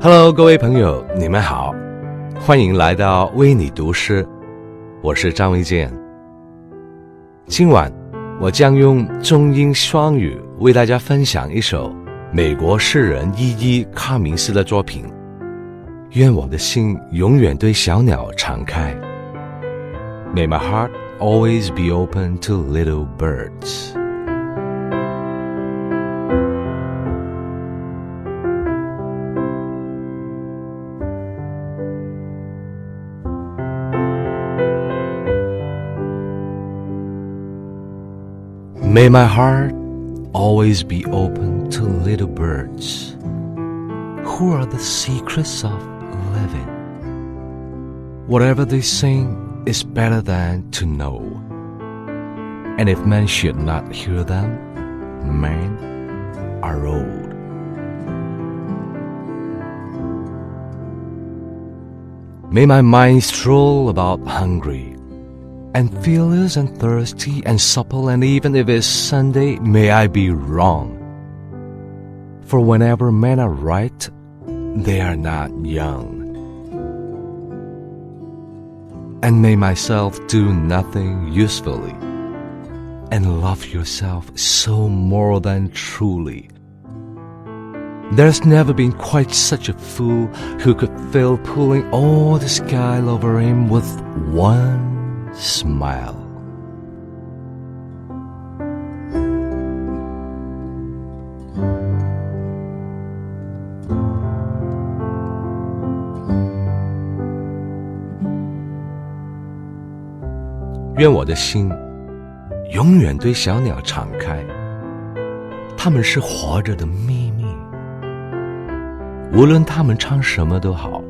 Hello，各位朋友，你们好，欢迎来到为你读诗，我是张卫健。今晚我将用中英双语为大家分享一首美国诗人伊伊·卡明斯的作品。愿我的心永远对小鸟敞开。May my heart always be open to little birds. May my heart always be open to little birds who are the secrets of living. Whatever they sing is better than to know. And if men should not hear them, men are old. May my mind stroll about hungry and fearless and thirsty and supple, and even if it's Sunday, may I be wrong. For whenever men are right, they are not young. And may myself do nothing usefully, and love yourself so more than truly. There's never been quite such a fool who could fill pulling all the sky over him with one smile. “愿我的心永远对小鸟敞开，它们是活着的秘密。无论它们唱什么都好，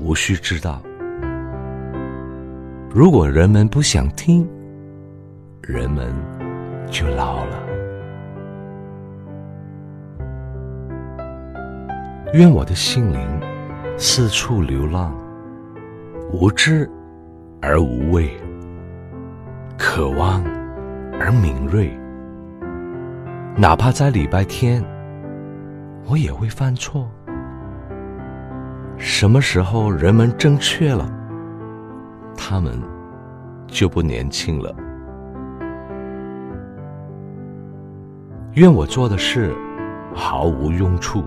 无需知道。”如果人们不想听，人们就老了。愿我的心灵四处流浪，无知而无畏，渴望而敏锐。哪怕在礼拜天，我也会犯错。什么时候人们正确了？他们就不年轻了。愿我做的事毫无用处，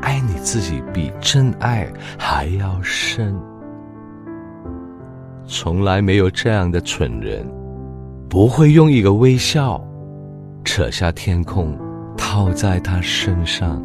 爱你自己比真爱还要深。从来没有这样的蠢人，不会用一个微笑扯下天空套在他身上。